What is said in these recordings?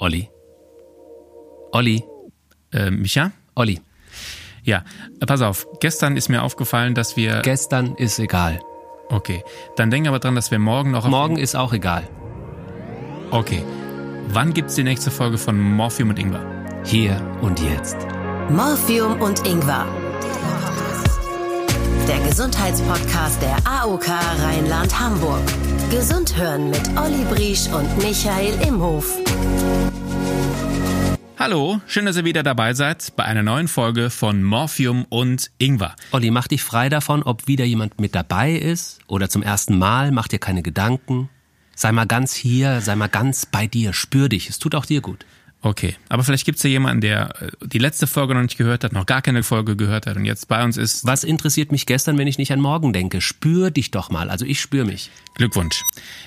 Olli. Olli. Äh, Micha? Olli. Ja, äh, pass auf. Gestern ist mir aufgefallen, dass wir. Gestern ist egal. Okay. Dann denk aber dran, dass wir morgen noch. Morgen ist auch egal. Okay. Wann gibt's die nächste Folge von Morphium und Ingwer? Hier und jetzt. Morphium und Ingwer. Der Gesundheitspodcast der AOK Rheinland-Hamburg. Gesund hören mit Olli Briesch und Michael Imhof. Hallo, schön, dass ihr wieder dabei seid bei einer neuen Folge von Morphium und Ingwer. Olli, mach dich frei davon, ob wieder jemand mit dabei ist oder zum ersten Mal. Mach dir keine Gedanken. Sei mal ganz hier, sei mal ganz bei dir. Spür dich. Es tut auch dir gut. Okay, aber vielleicht gibt's ja jemanden, der äh, die letzte Folge noch nicht gehört hat, noch gar keine Folge gehört hat und jetzt bei uns ist. Was interessiert mich gestern, wenn ich nicht an morgen denke? Spür dich doch mal. Also ich spür mich. Glückwunsch.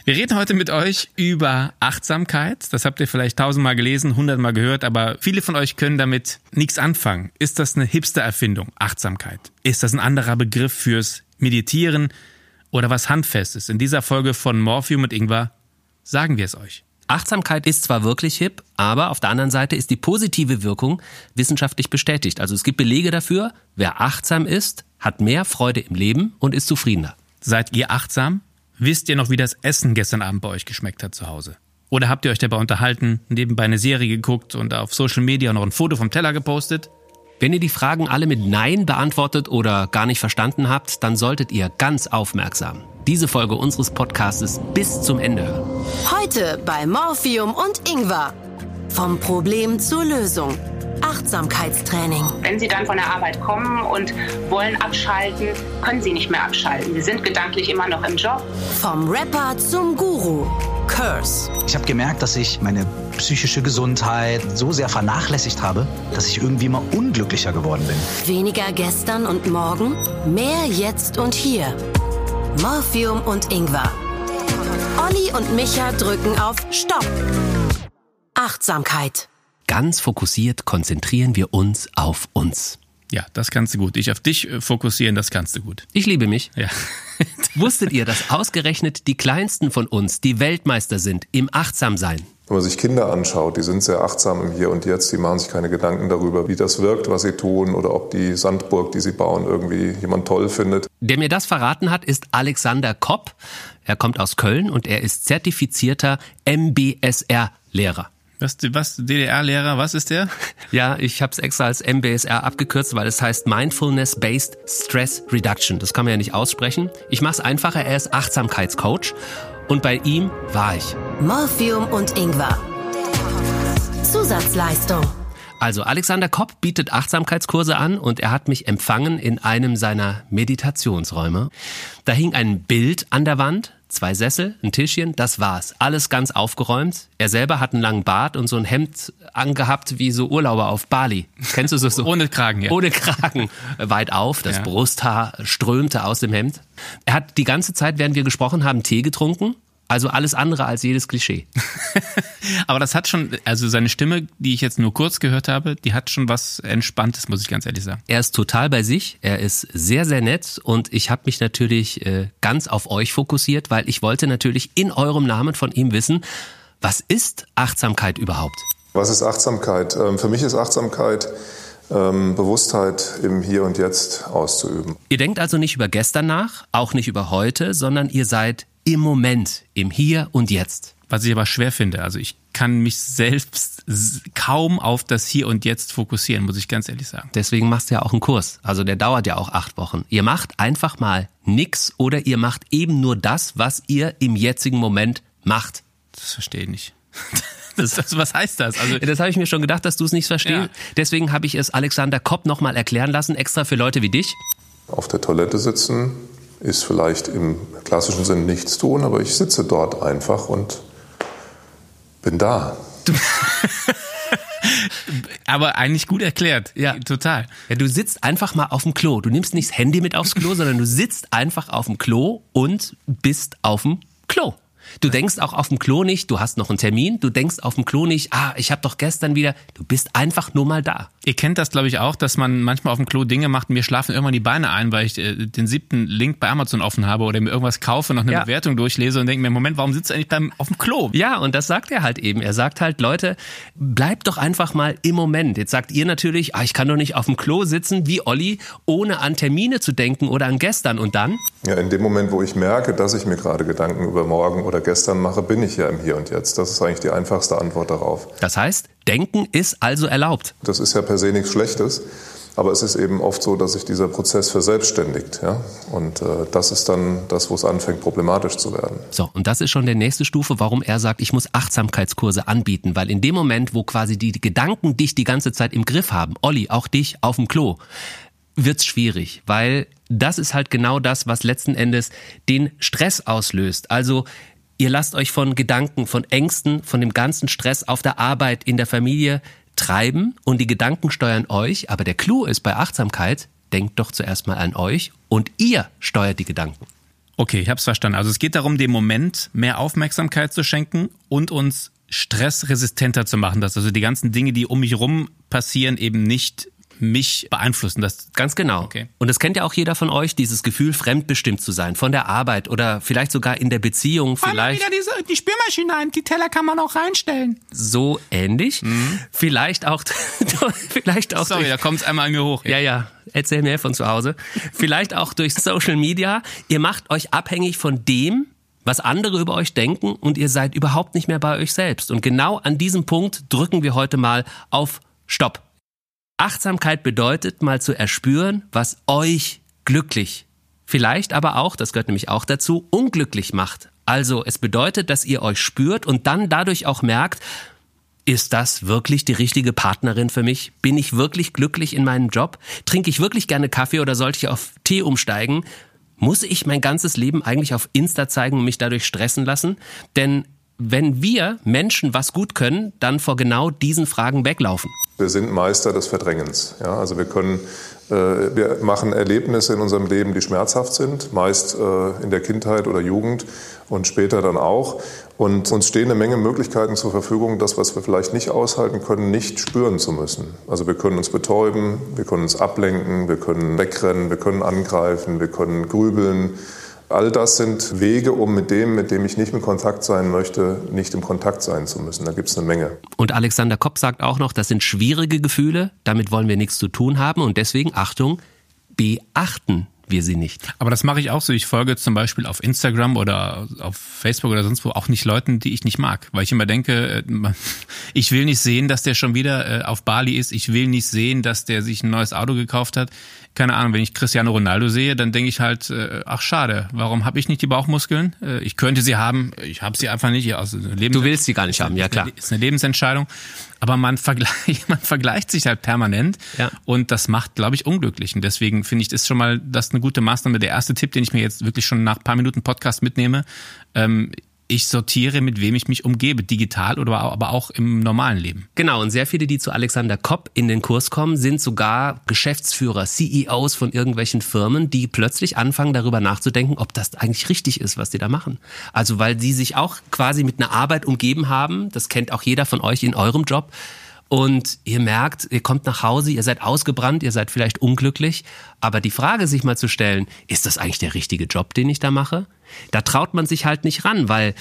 Wir reden heute mit euch über Achtsamkeit. Das habt ihr vielleicht tausendmal gelesen, hundertmal gehört, aber viele von euch können damit nichts anfangen. Ist das eine Hipster-Erfindung, Achtsamkeit? Ist das ein anderer Begriff fürs Meditieren oder was Handfestes? In dieser Folge von Morphium und Ingwer sagen wir es euch. Achtsamkeit ist zwar wirklich hip, aber auf der anderen Seite ist die positive Wirkung wissenschaftlich bestätigt. Also es gibt Belege dafür, wer achtsam ist, hat mehr Freude im Leben und ist zufriedener. Seid ihr achtsam? Wisst ihr noch, wie das Essen gestern Abend bei euch geschmeckt hat zu Hause? Oder habt ihr euch dabei unterhalten, nebenbei eine Serie geguckt und auf Social Media noch ein Foto vom Teller gepostet? Wenn ihr die Fragen alle mit Nein beantwortet oder gar nicht verstanden habt, dann solltet ihr ganz aufmerksam diese Folge unseres Podcastes bis zum Ende hören. Heute bei Morphium und Ingwer. Vom Problem zur Lösung. Achtsamkeitstraining. Wenn Sie dann von der Arbeit kommen und wollen abschalten, können Sie nicht mehr abschalten. Sie sind gedanklich immer noch im Job. Vom Rapper zum Guru. Curse. Ich habe gemerkt, dass ich meine psychische Gesundheit so sehr vernachlässigt habe, dass ich irgendwie immer unglücklicher geworden bin. Weniger gestern und morgen, mehr jetzt und hier. Morphium und Ingwer. Olli und Micha drücken auf Stopp. Achtsamkeit. Ganz fokussiert konzentrieren wir uns auf uns. Ja, das kannst du gut. Ich auf dich äh, fokussieren, das kannst du gut. Ich liebe mich. Ja. Wusstet ihr, dass ausgerechnet die Kleinsten von uns die Weltmeister sind im Achtsamsein? Wenn man sich Kinder anschaut, die sind sehr achtsam im Hier und Jetzt, die machen sich keine Gedanken darüber, wie das wirkt, was sie tun oder ob die Sandburg, die sie bauen, irgendwie jemand toll findet. Der mir das verraten hat, ist Alexander Kopp. Er kommt aus Köln und er ist zertifizierter MBSR-Lehrer. Was, was DDR-Lehrer, was ist der? Ja, ich habe es extra als MBSR abgekürzt, weil es heißt Mindfulness-Based Stress Reduction. Das kann man ja nicht aussprechen. Ich mache es einfacher, er ist Achtsamkeitscoach und bei ihm war ich. Morphium und Ingwer. Zusatzleistung. Also Alexander Kopp bietet Achtsamkeitskurse an und er hat mich empfangen in einem seiner Meditationsräume. Da hing ein Bild an der Wand, zwei Sessel, ein Tischchen, das war's. Alles ganz aufgeräumt. Er selber hat einen langen Bart und so ein Hemd angehabt wie so Urlauber auf Bali. Kennst du so? so Ohne Kragen, ja. Ohne Kragen. Weit auf, das Ja. Brusthaar strömte aus dem Hemd. Er hat die ganze Zeit, während wir gesprochen haben, Tee getrunken. Also alles andere als jedes Klischee. Aber das hat schon, also seine Stimme, die ich jetzt nur kurz gehört habe, die hat schon was Entspanntes, muss ich ganz ehrlich sagen. Er ist total bei sich, er ist sehr, sehr nett und ich habe mich natürlich äh, ganz auf euch fokussiert, weil ich wollte natürlich in eurem Namen von ihm wissen, was ist Achtsamkeit überhaupt? Was ist Achtsamkeit? Ähm, Für mich ist Achtsamkeit ähm, Bewusstheit im Hier und Jetzt auszuüben. Ihr denkt also nicht über gestern nach, auch nicht über heute, sondern ihr seid im Moment, im Hier und Jetzt. Was ich aber schwer finde. Also ich kann mich selbst kaum auf das Hier und Jetzt fokussieren, muss ich ganz ehrlich sagen. Deswegen machst du ja auch einen Kurs. Also der dauert ja auch acht Wochen. Ihr macht einfach mal nix oder ihr macht eben nur das, was ihr im jetzigen Moment macht. Das verstehe ich nicht. Das, das, was heißt das? Also Das habe ich mir schon gedacht, dass du es nicht verstehst. Ja. Deswegen habe ich es Alexander Kopp nochmal erklären lassen, extra für Leute wie dich. Auf der Toilette sitzen ist vielleicht im klassischen Sinn nichts tun, aber ich sitze dort einfach und bin da. aber eigentlich gut erklärt. Ja. total. Ja, du sitzt einfach mal auf dem Klo. Du nimmst nicht das Handy mit aufs Klo, sondern du sitzt einfach auf dem Klo und bist auf dem Klo. Du denkst auch auf dem Klo nicht, du hast noch einen Termin, du denkst auf dem Klo nicht, ah, ich habe doch gestern wieder, du bist einfach nur mal da. Ihr kennt das, glaube ich, auch, dass man manchmal auf dem Klo Dinge macht und mir schlafen irgendwann die Beine ein, weil ich äh, den siebten Link bei Amazon offen habe oder mir irgendwas kaufe, noch eine Ja. Bewertung durchlese und denke mir, Moment, warum sitzt du eigentlich beim, auf dem Klo? Ja, und das sagt er halt eben. Er sagt halt, Leute, bleibt doch einfach mal im Moment. Jetzt sagt ihr natürlich, ah, ich kann doch nicht auf dem Klo sitzen wie Olli, ohne an Termine zu denken oder an gestern. Und dann? Ja, in dem Moment, wo ich merke, dass ich mir gerade Gedanken über morgen oder gestern mache, bin ich ja im Hier und Jetzt. Das ist eigentlich die einfachste Antwort darauf. Das heißt, denken ist also erlaubt. Das ist ja per se nichts Schlechtes, aber es ist eben oft so, dass sich dieser Prozess verselbstständigt. Ja? Und äh, das ist dann das, wo es anfängt, problematisch zu werden. So, und das ist schon der nächste Stufe, warum er sagt, ich muss Achtsamkeitskurse anbieten, weil in dem Moment, wo quasi die Gedanken dich die ganze Zeit im Griff haben, Olli, auch dich auf dem Klo, wird's schwierig, weil das ist halt genau das, was letzten Endes den Stress auslöst. Also ihr lasst euch von Gedanken, von Ängsten, von dem ganzen Stress auf der Arbeit, in der Familie treiben und die Gedanken steuern euch, aber der Clou ist bei Achtsamkeit, denkt doch zuerst mal an euch und ihr steuert die Gedanken. Okay, ich hab's verstanden. Also es geht darum, dem Moment mehr Aufmerksamkeit zu schenken und uns stressresistenter zu machen, dass also die ganzen Dinge, die um mich rum passieren, eben nicht mich beeinflussen. Das Ganz genau. Okay. Und das kennt ja auch jeder von euch, dieses Gefühl, fremdbestimmt zu sein, von der Arbeit oder vielleicht sogar in der Beziehung, vielleicht diese, die Spülmaschine ein, die Teller kann man auch reinstellen. so ähnlich, vielleicht auch, vielleicht auch Mhm. Sorry, durch, da kommt's einmal an mir hoch. ja, ja, erzähl mir von zu Hause, vielleicht auch durch Social Media. Ihr macht euch abhängig von dem, was andere über euch denken und ihr seid überhaupt nicht mehr bei euch selbst. Und genau an diesem Punkt drücken wir heute mal auf Stopp. Achtsamkeit bedeutet mal zu erspüren, was euch glücklich, vielleicht aber auch, das gehört nämlich auch dazu, unglücklich macht. Also es bedeutet, dass ihr euch spürt und dann dadurch auch merkt, ist das wirklich die richtige Partnerin für mich? Bin ich wirklich glücklich in meinem Job? Trinke ich wirklich gerne Kaffee oder sollte ich auf Tee umsteigen? Muss ich mein ganzes Leben eigentlich auf Insta zeigen und mich dadurch stressen lassen? Denn wenn wir Menschen was gut können, dann vor genau diesen Fragen weglaufen. Wir sind Meister des Verdrängens. Ja? Also wir können, äh, wir machen Erlebnisse in unserem Leben, die schmerzhaft sind, meist äh, in der Kindheit oder Jugend und später dann auch. Und uns stehen eine Menge Möglichkeiten zur Verfügung, das, was wir vielleicht nicht aushalten können, nicht spüren zu müssen. Also wir können uns betäuben, wir können uns ablenken, wir können wegrennen, wir können angreifen, wir können grübeln. All das sind Wege, um mit dem, mit dem ich nicht in Kontakt sein möchte, nicht im Kontakt sein zu müssen. Da gibt es eine Menge. Und Alexander Kopp sagt auch noch, das sind schwierige Gefühle, damit wollen wir nichts zu tun haben und deswegen, Achtung, beachten wir sie nicht. Aber das mache ich auch so. Ich folge zum Beispiel auf Instagram oder auf Facebook oder sonst wo auch nicht Leuten, die ich nicht mag. Weil ich immer denke, äh, ich will nicht sehen, dass der schon wieder äh, auf Bali ist. Ich will nicht sehen, dass der sich ein neues Auto gekauft hat. Keine Ahnung, wenn ich Cristiano Ronaldo sehe, dann denke ich halt, äh, ach schade, warum habe ich nicht die Bauchmuskeln? Äh, Ich könnte sie haben, ich habe sie einfach nicht. Also Lebens Du willst sie gar nicht haben, ja klar. Ist eine Lebensentscheidung. Aber man vergleicht, man vergleicht sich halt permanent. Ja. Und das macht, glaube ich, unglücklich. Und deswegen finde ich, das schon mal das eine gute Maßnahme. Der erste Tipp, den ich mir jetzt wirklich schon nach ein paar Minuten Podcast mitnehme, ähm, ich sortiere, mit wem ich mich umgebe, digital oder aber auch im normalen Leben. Genau, und sehr viele, die zu Alexander Kopp in den Kurs kommen, sind sogar Geschäftsführer, CEOs von irgendwelchen Firmen, die plötzlich anfangen darüber nachzudenken, ob das eigentlich richtig ist, was die da machen. Also weil die sich auch quasi mit einer Arbeit umgeben haben, das kennt auch jeder von euch in eurem Job. Und ihr merkt, ihr kommt nach Hause, ihr seid ausgebrannt, ihr seid vielleicht unglücklich. Aber die Frage sich mal zu stellen, ist das eigentlich der richtige Job, den ich da mache? Da traut man sich halt nicht ran, weil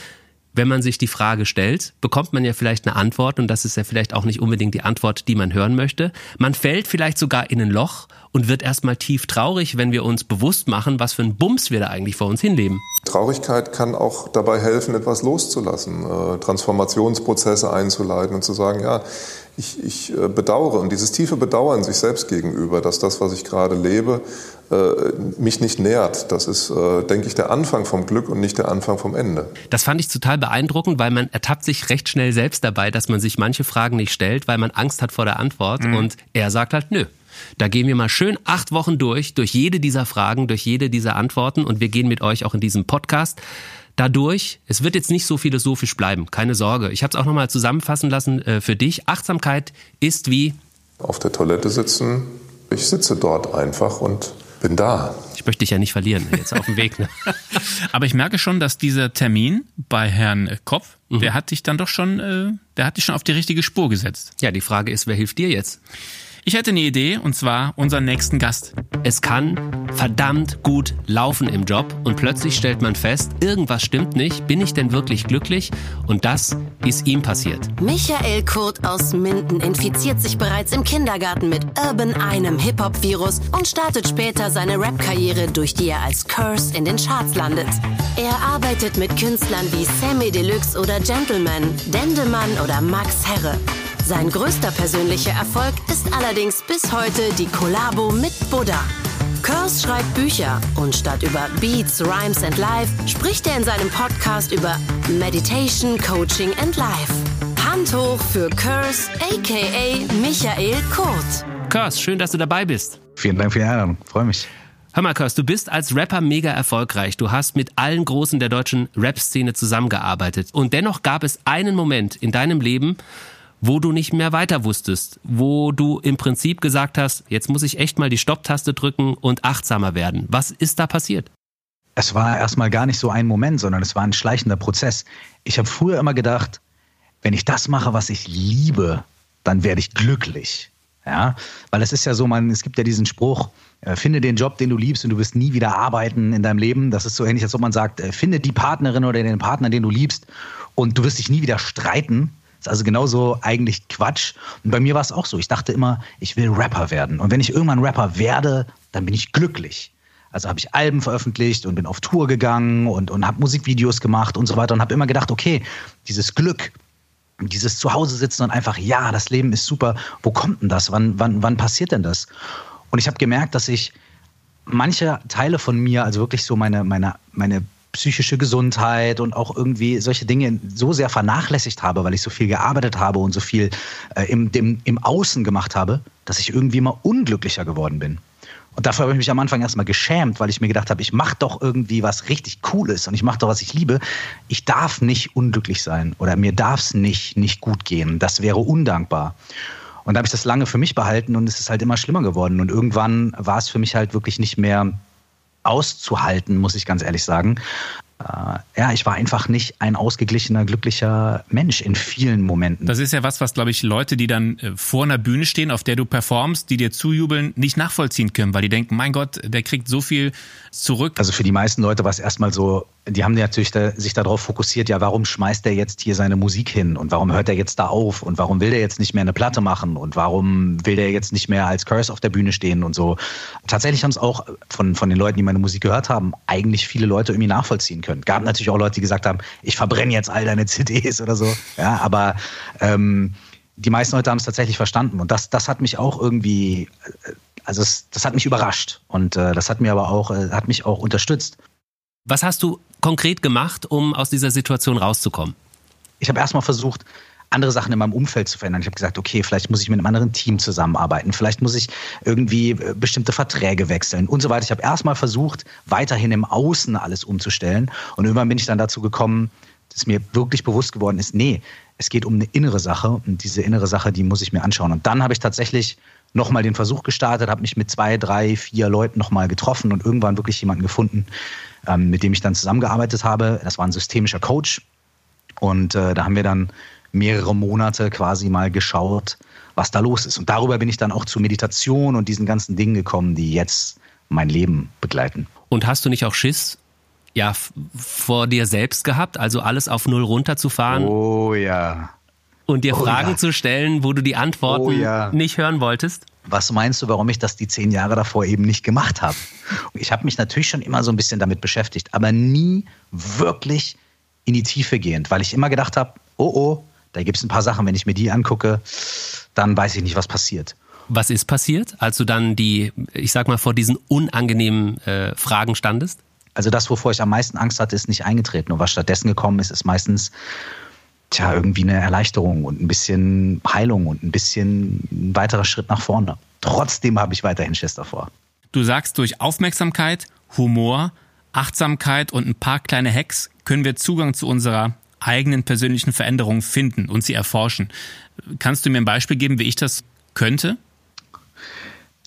wenn man sich die Frage stellt, bekommt man ja vielleicht eine Antwort und das ist ja vielleicht auch nicht unbedingt die Antwort, die man hören möchte. Man fällt vielleicht sogar in ein Loch und wird erstmal tief traurig, wenn wir uns bewusst machen, was für ein Bums wir da eigentlich vor uns hinleben. Traurigkeit kann auch dabei helfen, etwas loszulassen, äh, Transformationsprozesse einzuleiten und zu sagen, ja, ich, ich äh, bedauere und dieses tiefe Bedauern sich selbst gegenüber, dass das, was ich gerade lebe, äh, mich nicht nährt. Das ist, äh, denke ich, der Anfang vom Glück und nicht der Anfang vom Ende. Das fand ich total beeindruckend, weil man ertappt sich recht schnell selbst dabei, dass man sich manche Fragen nicht stellt, weil man Angst hat vor der Antwort. Und er sagt halt, nö. Da gehen wir mal schön acht Wochen durch, durch jede dieser Fragen, durch jede dieser Antworten und wir gehen mit euch auch in diesem Podcast dadurch. Es wird jetzt nicht so philosophisch bleiben, keine Sorge. Ich habe es auch nochmal zusammenfassen lassen äh, für dich. Achtsamkeit ist wie Auf der Toilette sitzen, ich sitze dort einfach und Bin da. Ich möchte dich ja nicht verlieren, jetzt auf dem Weg. Ne? Aber ich merke schon, dass dieser Termin bei Herrn Kopf, mhm. der hat dich dann doch schon, äh, der hat dich schon auf die richtige Spur gesetzt. Ja, die Frage ist, wer hilft dir jetzt? Ich hätte eine Idee und zwar unseren nächsten Gast. Es kann verdammt gut laufen im Job und plötzlich stellt man fest, irgendwas stimmt nicht, bin ich denn wirklich glücklich? Und das ist ihm passiert. Michael Kurt aus Minden infiziert sich bereits im Kindergarten mit Urban einem Hip-Hop-Virus und startet später seine Rap-Karriere, durch die er als Curse in den Charts landet. Er arbeitet mit Künstlern wie Sammy Deluxe oder Gentleman, Dendemann oder Max Herre. Sein größter persönlicher Erfolg ist allerdings bis heute die Kollabo mit Buddha. Curse schreibt Bücher und statt über Beats, Rhymes and Life spricht er in seinem Podcast über Meditation, Coaching and Life. Hand hoch für Curse, aka Michael Kurt. Curse, schön, dass du dabei bist. Vielen Dank für die Einladung, freue mich. Hör mal, Curse, du bist als Rapper mega erfolgreich. Du hast mit allen Großen der deutschen Rap-Szene zusammengearbeitet. Und dennoch gab es einen Moment in deinem Leben, wo du nicht mehr weiter wusstest, wo du im Prinzip gesagt hast, jetzt muss ich echt mal die Stopptaste drücken und achtsamer werden. Was ist da passiert? Es war erstmal gar nicht so ein Moment, sondern es war ein schleichender Prozess. Ich habe früher immer gedacht, wenn ich das mache, was ich liebe, dann werde ich glücklich. Ja, weil es ist ja so, man, es gibt ja diesen Spruch, äh, finde den Job, den du liebst und du wirst nie wieder arbeiten in deinem Leben. Das ist so ähnlich, als ob man sagt, äh, finde die Partnerin oder den Partner, den du liebst und du wirst dich nie wieder streiten. Ist also genauso eigentlich Quatsch. Und bei mir war es auch so. Ich dachte immer, ich will Rapper werden. Und wenn ich irgendwann Rapper werde, dann bin ich glücklich. Also habe ich Alben veröffentlicht und bin auf Tour gegangen und, und habe Musikvideos gemacht und so weiter und habe immer gedacht, okay, dieses Glück, dieses Zuhause sitzen und einfach, ja, das Leben ist super. Wo kommt denn das? Wann, wann, wann passiert denn das? Und ich habe gemerkt, dass ich manche Teile von mir, also wirklich so meine, meine, meine psychische Gesundheit und auch irgendwie solche Dinge so sehr vernachlässigt habe, weil ich so viel gearbeitet habe und so viel äh, im, dem, im Außen gemacht habe, dass ich irgendwie immer unglücklicher geworden bin. Und dafür habe ich mich am Anfang erstmal geschämt, weil ich mir gedacht habe, ich mache doch irgendwie was richtig Cooles und ich mache doch, was ich liebe. Ich darf nicht unglücklich sein oder mir darf es nicht, nicht gut gehen. Das wäre undankbar. Und da habe ich das lange für mich behalten und es ist halt immer schlimmer geworden. Und irgendwann war es für mich halt wirklich nicht mehr auszuhalten, muss ich ganz ehrlich sagen. Äh, ja, ich war einfach nicht ein ausgeglichener, glücklicher Mensch in vielen Momenten. Das ist ja was, was, glaube ich, Leute, die dann äh, vor einer Bühne stehen, auf der du performst, die dir zujubeln, nicht nachvollziehen können, weil die denken, mein Gott, der kriegt so viel zurück. Also für die meisten Leute war es erstmal so, die haben natürlich da, sich darauf fokussiert, ja, warum schmeißt er jetzt hier seine Musik hin und warum hört er jetzt da auf und warum will der jetzt nicht mehr eine Platte machen und warum will der jetzt nicht mehr als Curse auf der Bühne stehen und so. Tatsächlich haben es auch von, von den Leuten, die meine Musik gehört haben, eigentlich viele Leute irgendwie nachvollziehen können. Gab natürlich auch Leute, die gesagt haben, ich verbrenne jetzt all deine CDs oder so. Ja, aber ähm, die meisten Leute haben es tatsächlich verstanden und das, das hat mich auch irgendwie, äh, also es, das hat mich überrascht und äh, das hat mir aber auch, äh, hat mich auch unterstützt. Was hast du konkret gemacht, um aus dieser Situation rauszukommen? Ich habe erstmal versucht, andere Sachen in meinem Umfeld zu verändern. Ich habe gesagt, okay, vielleicht muss ich mit einem anderen Team zusammenarbeiten, vielleicht muss ich irgendwie äh, bestimmte Verträge wechseln und so weiter. Ich habe erstmal versucht, weiterhin im Außen alles umzustellen. Und irgendwann bin ich dann dazu gekommen, dass mir wirklich bewusst geworden ist, nee, es geht um eine innere Sache und diese innere Sache, die muss ich mir anschauen. Und dann habe ich tatsächlich nochmal den Versuch gestartet, habe mich mit zwei, drei, vier Leuten nochmal getroffen und irgendwann wirklich jemanden gefunden, ähm, mit dem ich dann zusammengearbeitet habe. Das war ein systemischer Coach. Und äh, da haben wir dann mehrere Monate quasi mal geschaut, was da los ist. Und darüber bin ich dann auch zu Meditation und diesen ganzen Dingen gekommen, die jetzt mein Leben begleiten. Und hast du nicht auch Schiss, ja, vor dir selbst gehabt, also alles auf Null runterzufahren? Oh ja. Und dir oh, Fragen ja. zu stellen, wo du die Antworten oh, ja. nicht hören wolltest? Was meinst du, warum ich das die zehn Jahre davor eben nicht gemacht habe? Ich habe mich natürlich schon immer so ein bisschen damit beschäftigt, aber nie wirklich in die Tiefe gehend, weil ich immer gedacht habe, oh oh, da gibt es ein paar Sachen, wenn ich mir die angucke, dann weiß ich nicht, was passiert. Was ist passiert, als du dann die, ich sag mal, vor diesen unangenehmen äh, Fragen standest? Also das, wovor ich am meisten Angst hatte, ist nicht eingetreten. Und was stattdessen gekommen ist, ist meistens tja, irgendwie eine Erleichterung und ein bisschen Heilung und ein bisschen ein weiterer Schritt nach vorne. Trotzdem habe ich weiterhin Schiss davor. Du sagst, durch Aufmerksamkeit, Humor, Achtsamkeit und ein paar kleine Hacks können wir Zugang zu unserer eigenen persönlichen Veränderung finden und sie erforschen. Kannst du mir ein Beispiel geben, wie ich das könnte?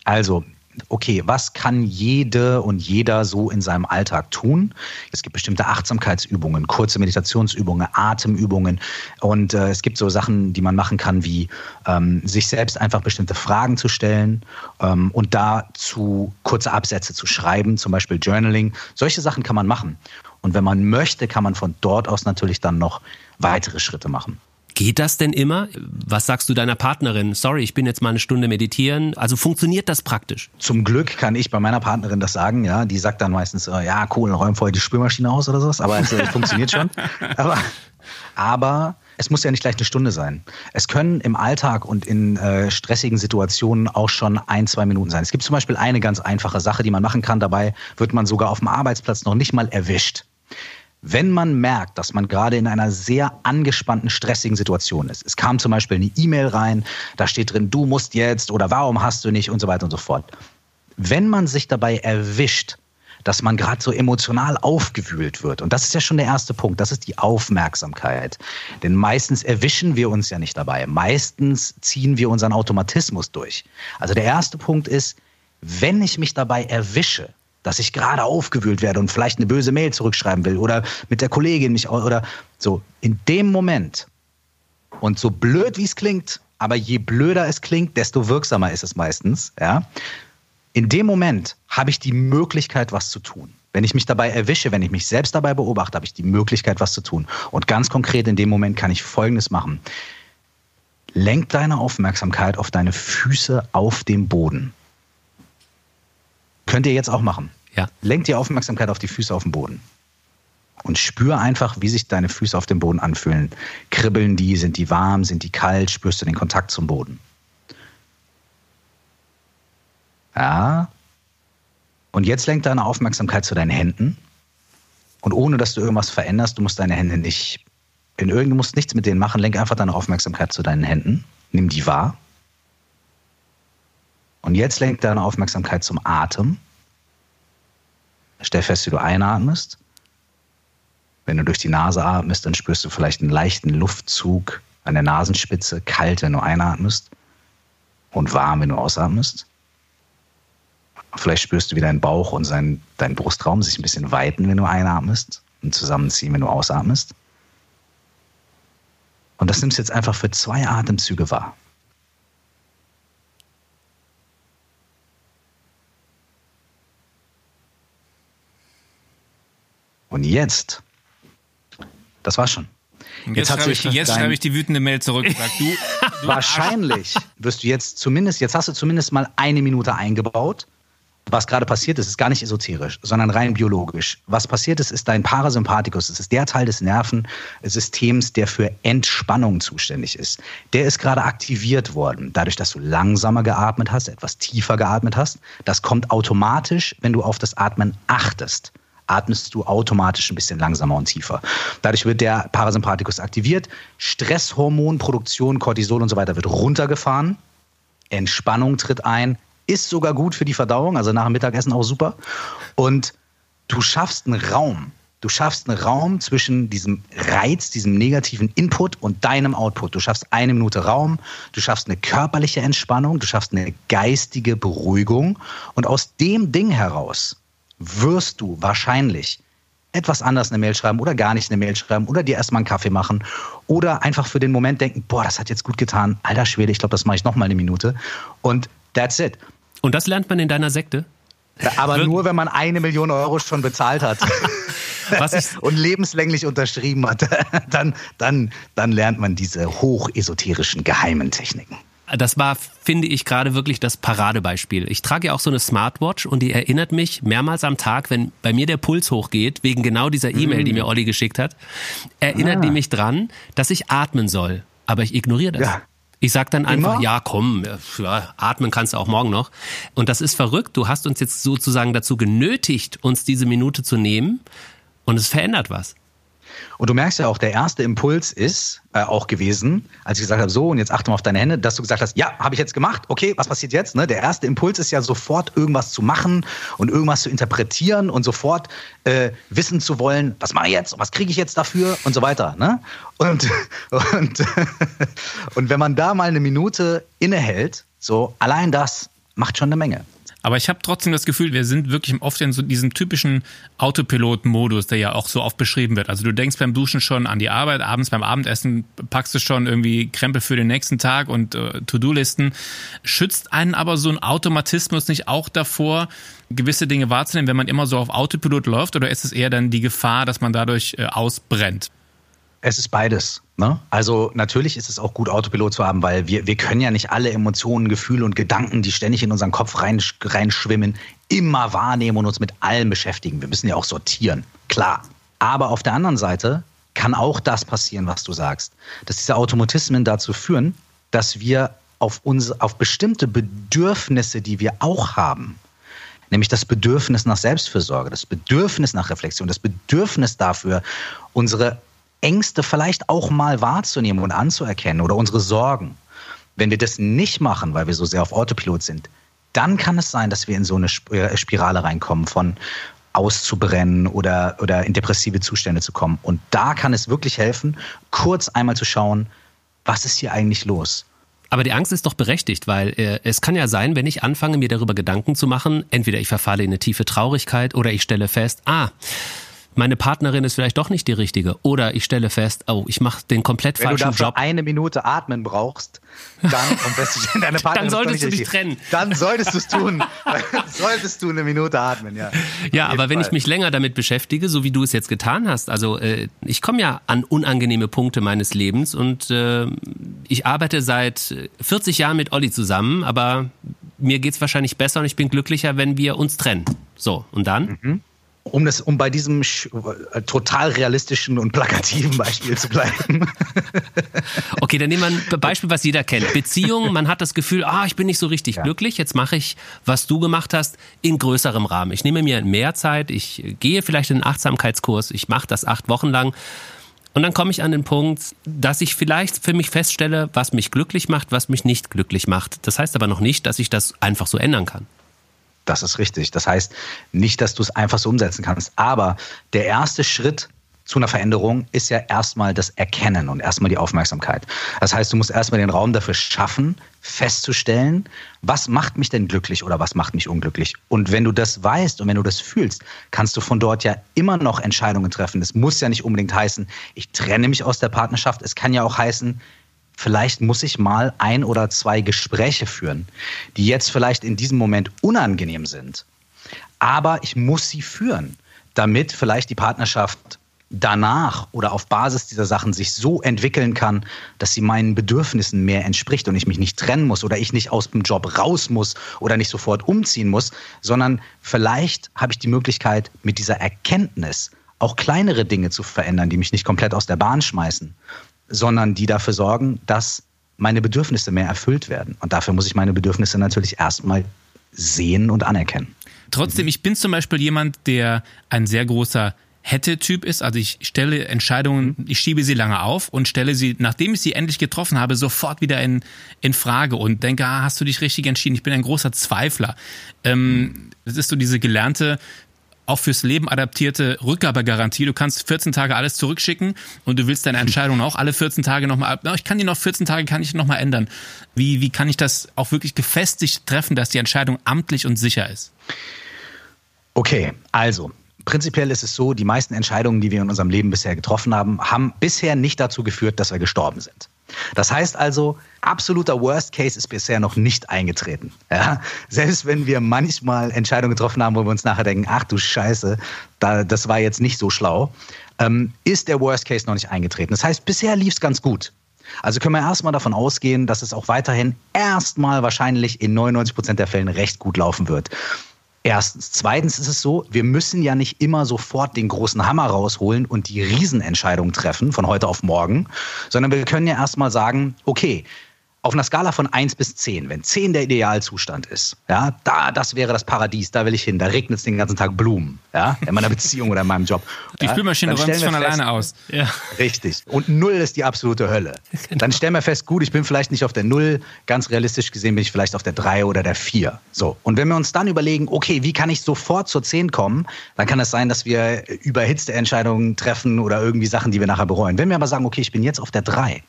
Also, okay, was kann jede und jeder so in seinem Alltag tun? Es gibt bestimmte Achtsamkeitsübungen, kurze Meditationsübungen, Atemübungen und äh, es gibt so Sachen, die man machen kann, wie ähm, sich selbst einfach bestimmte Fragen zu stellen ähm, und dazu kurze Absätze zu schreiben, zum Beispiel Journaling. Solche Sachen kann man machen. Und wenn man möchte, kann man von dort aus natürlich dann noch weitere Schritte machen. Geht das denn immer? Was sagst du deiner Partnerin? Sorry, ich bin jetzt mal eine Stunde meditieren. Also funktioniert das praktisch? Zum Glück kann ich bei meiner Partnerin das sagen. Ja, die sagt dann meistens, äh, ja, cool, räum vorher die Spülmaschine aus oder sowas. Aber es äh, funktioniert schon. Aber, aber es muss ja nicht gleich eine Stunde sein. Es können im Alltag und in äh, stressigen Situationen auch schon ein, zwei Minuten sein. Es gibt zum Beispiel eine ganz einfache Sache, die man machen kann. Dabei wird man sogar auf dem Arbeitsplatz noch nicht mal erwischt. Wenn man merkt, dass man gerade in einer sehr angespannten, stressigen Situation ist, es kam zum Beispiel eine E-Mail rein, da steht drin, du musst jetzt oder warum hast du nicht und so weiter und so fort. Wenn man sich dabei erwischt, dass man gerade so emotional aufgewühlt wird. Und das ist ja schon der erste Punkt, das ist die Aufmerksamkeit. Denn meistens erwischen wir uns ja nicht dabei. Meistens ziehen wir unseren Automatismus durch. Also der erste Punkt ist, wenn ich mich dabei erwische, dass ich gerade aufgewühlt werde und vielleicht eine böse Mail zurückschreiben will oder mit der Kollegin mich oder so. In dem Moment und so blöd wie es klingt, aber je blöder es klingt, desto wirksamer ist es meistens, ja. In dem Moment habe ich die Möglichkeit, was zu tun. Wenn ich mich dabei erwische, wenn ich mich selbst dabei beobachte, habe ich die Möglichkeit, was zu tun. Und ganz konkret in dem Moment kann ich Folgendes machen. Lenk deine Aufmerksamkeit auf deine Füße auf dem Boden. Könnt ihr jetzt auch machen. Ja. Lenk die Aufmerksamkeit auf die Füße auf dem Boden. Und spür einfach, wie sich deine Füße auf dem Boden anfühlen. Kribbeln die, sind die warm, sind die kalt, spürst du den Kontakt zum Boden. Ja. Und jetzt lenk deine Aufmerksamkeit zu deinen Händen. Und ohne dass du irgendwas veränderst, du musst deine Hände nicht, in irgend, du musst nichts mit denen machen, lenk einfach deine Aufmerksamkeit zu deinen Händen. Nimm die wahr. Und jetzt lenk deine Aufmerksamkeit zum Atem. Stell fest, wie du einatmest. Wenn du durch die Nase atmest, dann spürst du vielleicht einen leichten Luftzug an der Nasenspitze, kalt, wenn du einatmest und warm, wenn du ausatmest. Vielleicht spürst du, wie dein Bauch und sein, dein Brustraum sich ein bisschen weiten, wenn du einatmest und zusammenziehen, wenn du ausatmest. Und das nimmst du jetzt einfach für zwei Atemzüge wahr. Und jetzt, das war schon. Jetzt, jetzt, schreibe, ich, jetzt schreibe ich die wütende Mail zurück. Sag, du, du wahrscheinlich wirst du jetzt zumindest, jetzt hast du zumindest mal eine Minute eingebaut. Was gerade passiert ist, ist gar nicht esoterisch, sondern rein biologisch. Was passiert ist, ist dein Parasympathikus. Es ist der Teil des Nervensystems, der für Entspannung zuständig ist. Der ist gerade aktiviert worden, dadurch, dass du langsamer geatmet hast, etwas tiefer geatmet hast. Das kommt automatisch, wenn du auf das Atmen achtest atmest du automatisch ein bisschen langsamer und tiefer. Dadurch wird der Parasympathikus aktiviert, Stresshormonproduktion, Cortisol und so weiter wird runtergefahren, Entspannung tritt ein, ist sogar gut für die Verdauung, also nach dem Mittagessen auch super. Und du schaffst einen Raum. Du schaffst einen Raum zwischen diesem Reiz, diesem negativen Input und deinem Output. Du schaffst eine Minute Raum, du schaffst eine körperliche Entspannung, du schaffst eine geistige Beruhigung. Und aus dem Ding heraus wirst du wahrscheinlich etwas anders eine Mail schreiben oder gar nicht eine Mail schreiben oder dir erstmal einen Kaffee machen oder einfach für den Moment denken, boah, das hat jetzt gut getan, alter Schwede, ich glaube, das mache ich noch mal eine Minute und that's it. Und das lernt man in deiner Sekte? Aber nur, wenn man eine Million Euro schon bezahlt hat. und lebenslänglich unterschrieben hat, dann, dann, dann lernt man diese hochesoterischen geheimen Techniken das war, finde ich, gerade wirklich das Paradebeispiel. Ich trage ja auch so eine Smartwatch und die erinnert mich mehrmals am Tag, wenn bei mir der Puls hochgeht, wegen genau dieser E-Mail, die mm. mir Olli geschickt hat, erinnert ah. die mich dran, dass ich atmen soll. Aber ich ignoriere das. Ja. Ich sag dann einfach, Immer? ja, komm, ja, atmen kannst du auch morgen noch. Und das ist verrückt. Du hast uns jetzt sozusagen dazu genötigt, uns diese Minute zu nehmen. Und es verändert was. Und du merkst ja auch, der erste Impuls ist äh, auch gewesen, als ich gesagt habe, so und jetzt achte mal auf deine Hände, dass du gesagt hast, ja, habe ich jetzt gemacht, okay, was passiert jetzt? Ne? Der erste Impuls ist ja sofort irgendwas zu machen und irgendwas zu interpretieren und sofort äh, wissen zu wollen, was mache ich jetzt und was kriege ich jetzt dafür und so weiter. Ne? Und, und, und wenn man da mal eine Minute innehält, so allein das macht schon eine Menge. Aber ich habe trotzdem das Gefühl, wir sind wirklich oft in so diesem typischen Autopilot-Modus, der ja auch so oft beschrieben wird. Also du denkst beim Duschen schon an die Arbeit, abends beim Abendessen packst du schon irgendwie Krempel für den nächsten Tag und äh, To-Do-Listen. Schützt einen aber so ein Automatismus nicht auch davor, gewisse Dinge wahrzunehmen, wenn man immer so auf Autopilot läuft? Oder ist es eher dann die Gefahr, dass man dadurch äh, ausbrennt? Es ist beides. Ne? Also natürlich ist es auch gut, Autopilot zu haben, weil wir, wir können ja nicht alle Emotionen, Gefühle und Gedanken, die ständig in unseren Kopf rein, reinschwimmen, immer wahrnehmen und uns mit allem beschäftigen. Wir müssen ja auch sortieren, klar. Aber auf der anderen Seite kann auch das passieren, was du sagst. Dass diese Automatismen dazu führen, dass wir auf, uns, auf bestimmte Bedürfnisse, die wir auch haben, nämlich das Bedürfnis nach Selbstfürsorge, das Bedürfnis nach Reflexion, das Bedürfnis dafür, unsere Ängste vielleicht auch mal wahrzunehmen und anzuerkennen oder unsere Sorgen. Wenn wir das nicht machen, weil wir so sehr auf Autopilot sind, dann kann es sein, dass wir in so eine äh, Spirale reinkommen von auszubrennen oder, oder in depressive Zustände zu kommen. Und da kann es wirklich helfen, kurz einmal zu schauen, was ist hier eigentlich los? Aber die Angst ist doch berechtigt, weil äh, es kann ja sein, wenn ich anfange, mir darüber Gedanken zu machen, entweder ich verfalle in eine tiefe Traurigkeit oder ich stelle fest, ah, meine Partnerin ist vielleicht doch nicht die richtige. Oder ich stelle fest, oh, ich mache den komplett Wenn falschen du dafür Job. eine Minute atmen brauchst, dann, deine Partnerin Dann solltest du dich richtig. trennen. Dann solltest du es tun. Solltest du eine Minute atmen, ja. Ja, aber jeden wenn Fall. ich mich länger damit beschäftige, so wie du es jetzt getan hast, also äh, ich komme ja an unangenehme Punkte meines Lebens und äh, ich arbeite seit 40 Jahren mit Olli zusammen, aber mir geht's wahrscheinlich besser und ich bin glücklicher, wenn wir uns trennen. So, und dann? Mhm. Um, das, um bei diesem äh, total realistischen und plakativen Beispiel zu bleiben. Okay, dann nehmen wir ein Beispiel, was jeder kennt. Beziehung, man hat das Gefühl, ah, ich bin nicht so richtig glücklich, jetzt mache ich, was du gemacht hast, in größerem Rahmen. Ich nehme mir mehr Zeit, ich gehe vielleicht in einen Achtsamkeitskurs, ich mache das acht Wochen lang. Und dann komme ich an den Punkt, dass ich vielleicht für mich feststelle, was mich glücklich macht, was mich nicht glücklich macht. Das heißt aber noch nicht, dass ich das einfach so ändern kann. Das ist richtig. Das heißt nicht, dass du es einfach so umsetzen kannst. Aber der erste Schritt zu einer Veränderung ist ja erstmal das Erkennen und erstmal die Aufmerksamkeit. Das heißt, du musst erstmal den Raum dafür schaffen, festzustellen, was macht mich denn glücklich oder was macht mich unglücklich. Und wenn du das weißt und wenn du das fühlst, kannst du von dort ja immer noch Entscheidungen treffen. Es muss ja nicht unbedingt heißen, ich trenne mich aus der Partnerschaft. Es kann ja auch heißen, vielleicht muss ich mal ein oder zwei Gespräche führen, die jetzt vielleicht in diesem Moment unangenehm sind. Aber ich muss sie führen, damit vielleicht die Partnerschaft danach oder auf Basis dieser Sachen sich so entwickeln kann, dass sie meinen Bedürfnissen mehr entspricht und ich mich nicht trennen muss oder ich nicht aus dem Job raus muss oder nicht sofort umziehen muss, sondern vielleicht habe ich die Möglichkeit, mit dieser Erkenntnis auch kleinere Dinge zu verändern, die mich nicht komplett aus der Bahn schmeißen, sondern die dafür sorgen, dass meine Bedürfnisse mehr erfüllt werden. Und dafür muss ich meine Bedürfnisse natürlich erstmal sehen und anerkennen. Trotzdem, ich bin zum Beispiel jemand, der ein sehr großer Hätte-Typ ist. Also ich stelle Entscheidungen, ich schiebe sie lange auf und stelle sie, nachdem ich sie endlich getroffen habe, sofort wieder in, in Frage und denke, ah, hast du dich richtig entschieden? Ich bin ein großer Zweifler. Ähm, das ist so diese gelernte, auch fürs Leben adaptierte Rückgabegarantie. Du kannst 14 Tage alles zurückschicken und du willst deine Entscheidung auch alle 14 Tage nochmal, ich kann die noch 14 Tage, kann ich nochmal ändern. Wie, wie kann ich das auch wirklich gefestigt treffen, dass die Entscheidung amtlich und sicher ist? Okay, also prinzipiell ist es so, die meisten Entscheidungen, die wir in unserem Leben bisher getroffen haben, haben bisher nicht dazu geführt, dass wir gestorben sind. Das heißt also, absoluter Worst Case ist bisher noch nicht eingetreten. Ja? Selbst wenn wir manchmal Entscheidungen getroffen haben, wo wir uns nachher denken, ach du Scheiße, da, das war jetzt nicht so schlau, ähm, ist der Worst Case noch nicht eingetreten. Das heißt, bisher lief es ganz gut. Also können wir erstmal davon ausgehen, dass es auch weiterhin erstmal wahrscheinlich in 99 Prozent der Fällen recht gut laufen wird. Erstens. Zweitens ist es so, wir müssen ja nicht immer sofort den großen Hammer rausholen und die Riesenentscheidung treffen von heute auf morgen, sondern wir können ja erstmal sagen, okay, auf einer Skala von 1 bis 10, wenn 10 der Idealzustand ist, ja, da, das wäre das Paradies, da will ich hin, da regnet es den ganzen Tag Blumen, ja, in meiner Beziehung oder in meinem Job. Die ja, Spülmaschine räumt sich von fest- alleine aus. Ja. Richtig. Und null ist die absolute Hölle. Dann stellen wir fest, gut, ich bin vielleicht nicht auf der Null. Ganz realistisch gesehen bin ich vielleicht auf der Drei oder der Vier. So. Und wenn wir uns dann überlegen, okay, wie kann ich sofort zur Zehn kommen, dann kann es sein, dass wir überhitzte Entscheidungen treffen oder irgendwie Sachen, die wir nachher bereuen. Wenn wir aber sagen, okay, ich bin jetzt auf der Drei.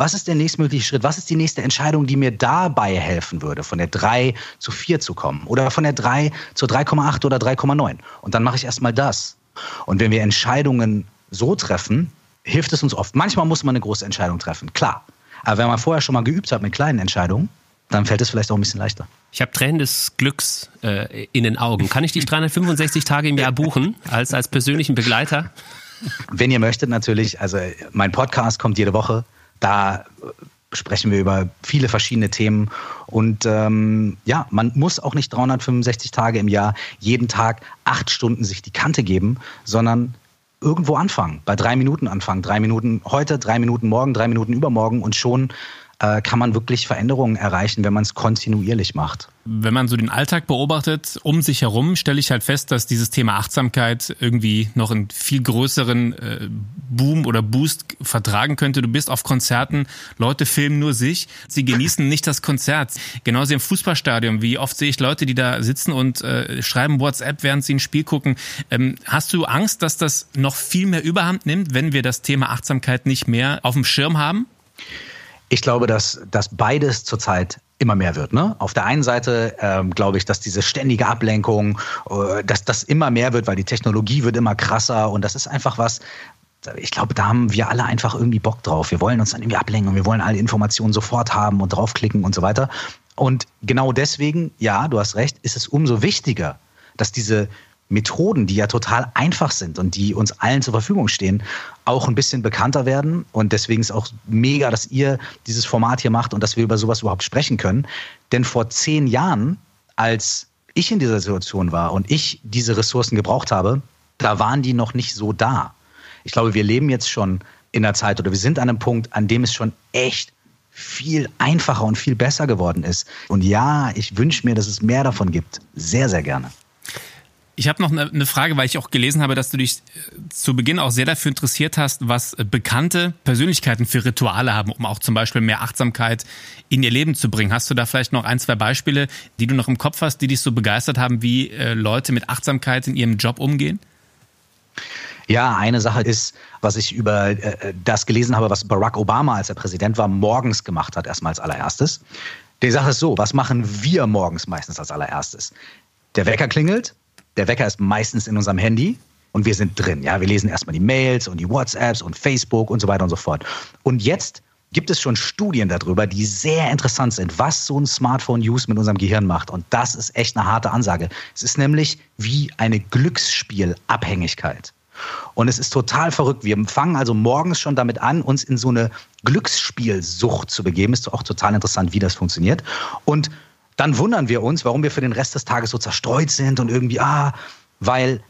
Was ist der nächstmögliche Schritt? Was ist die nächste Entscheidung, die mir dabei helfen würde, von der 3 zu 4 zu kommen? Oder von der 3 zu 3,8 oder 3,9? Und dann mache ich erstmal das. Und wenn wir Entscheidungen so treffen, hilft es uns oft. Manchmal muss man eine große Entscheidung treffen, klar. Aber wenn man vorher schon mal geübt hat mit kleinen Entscheidungen, dann fällt es vielleicht auch ein bisschen leichter. Ich habe Tränen des Glücks äh, in den Augen. Kann ich dich 365 Tage im Jahr buchen als, als persönlichen Begleiter? Wenn ihr möchtet, natürlich. Also mein Podcast kommt jede Woche. Da sprechen wir über viele verschiedene Themen. Und ähm, ja, man muss auch nicht 365 Tage im Jahr jeden Tag acht Stunden sich die Kante geben, sondern irgendwo anfangen, bei drei Minuten anfangen. Drei Minuten heute, drei Minuten morgen, drei Minuten übermorgen und schon äh, kann man wirklich Veränderungen erreichen, wenn man es kontinuierlich macht. Wenn man so den Alltag beobachtet, um sich herum, stelle ich halt fest, dass dieses Thema Achtsamkeit irgendwie noch einen viel größeren äh, Boom oder Boost vertragen könnte. Du bist auf Konzerten, Leute filmen nur sich, sie genießen nicht das Konzert. Genauso im Fußballstadion, wie oft sehe ich Leute, die da sitzen und äh, schreiben WhatsApp, während sie ein Spiel gucken. Ähm, hast du Angst, dass das noch viel mehr Überhand nimmt, wenn wir das Thema Achtsamkeit nicht mehr auf dem Schirm haben? Ich glaube, dass, dass beides zurzeit immer mehr wird. Ne? Auf der einen Seite ähm, glaube ich, dass diese ständige Ablenkung, äh, dass das immer mehr wird, weil die Technologie wird immer krasser und das ist einfach was, ich glaube, da haben wir alle einfach irgendwie Bock drauf. Wir wollen uns dann irgendwie ablenken und wir wollen alle Informationen sofort haben und draufklicken und so weiter. Und genau deswegen, ja, du hast recht, ist es umso wichtiger, dass diese Methoden, die ja total einfach sind und die uns allen zur Verfügung stehen, auch ein bisschen bekannter werden. Und deswegen ist auch mega, dass ihr dieses Format hier macht und dass wir über sowas überhaupt sprechen können. Denn vor zehn Jahren, als ich in dieser Situation war und ich diese Ressourcen gebraucht habe, da waren die noch nicht so da. Ich glaube, wir leben jetzt schon in der Zeit oder wir sind an einem Punkt, an dem es schon echt viel einfacher und viel besser geworden ist. Und ja, ich wünsche mir, dass es mehr davon gibt. Sehr, sehr gerne. Ich habe noch eine Frage, weil ich auch gelesen habe, dass du dich äh, zu Beginn auch sehr dafür interessiert hast, was äh, bekannte Persönlichkeiten für Rituale haben, um auch zum Beispiel mehr Achtsamkeit in ihr Leben zu bringen. Hast du da vielleicht noch ein, zwei Beispiele, die du noch im Kopf hast, die dich so begeistert haben, wie äh, Leute mit Achtsamkeit in ihrem Job umgehen? Ja, eine Sache ist, was ich über äh, das gelesen habe, was Barack Obama, als er Präsident war, morgens gemacht hat, erstmal als allererstes. Die Sache ist so, was machen wir morgens meistens als allererstes? Der Wecker klingelt, der Wecker ist meistens in unserem Handy und wir sind drin. Ja, wir lesen erstmal die Mails und die WhatsApps und Facebook und so weiter und so fort. Und jetzt gibt es schon Studien darüber, die sehr interessant sind, was so ein Smartphone-Use mit unserem Gehirn macht. Und das ist echt eine harte Ansage. Es ist nämlich wie eine Glücksspielabhängigkeit. Und es ist total verrückt. Wir fangen also morgens schon damit an, uns in so eine Glücksspielsucht zu begeben. Ist auch total interessant, wie das funktioniert. Und dann wundern wir uns, warum wir für den Rest des Tages so zerstreut sind und irgendwie, ah, weil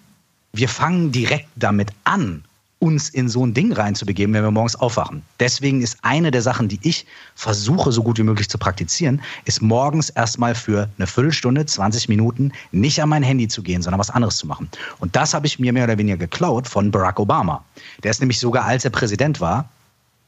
wir fangen direkt damit an, uns in so ein Ding reinzubegeben, wenn wir morgens aufwachen. Deswegen ist eine der Sachen, die ich versuche, so gut wie möglich zu praktizieren, ist morgens erstmal für eine Viertelstunde, 20 Minuten nicht an mein Handy zu gehen, sondern was anderes zu machen. Und das habe ich mir mehr oder weniger geklaut von Barack Obama. Der ist nämlich sogar, als er Präsident war,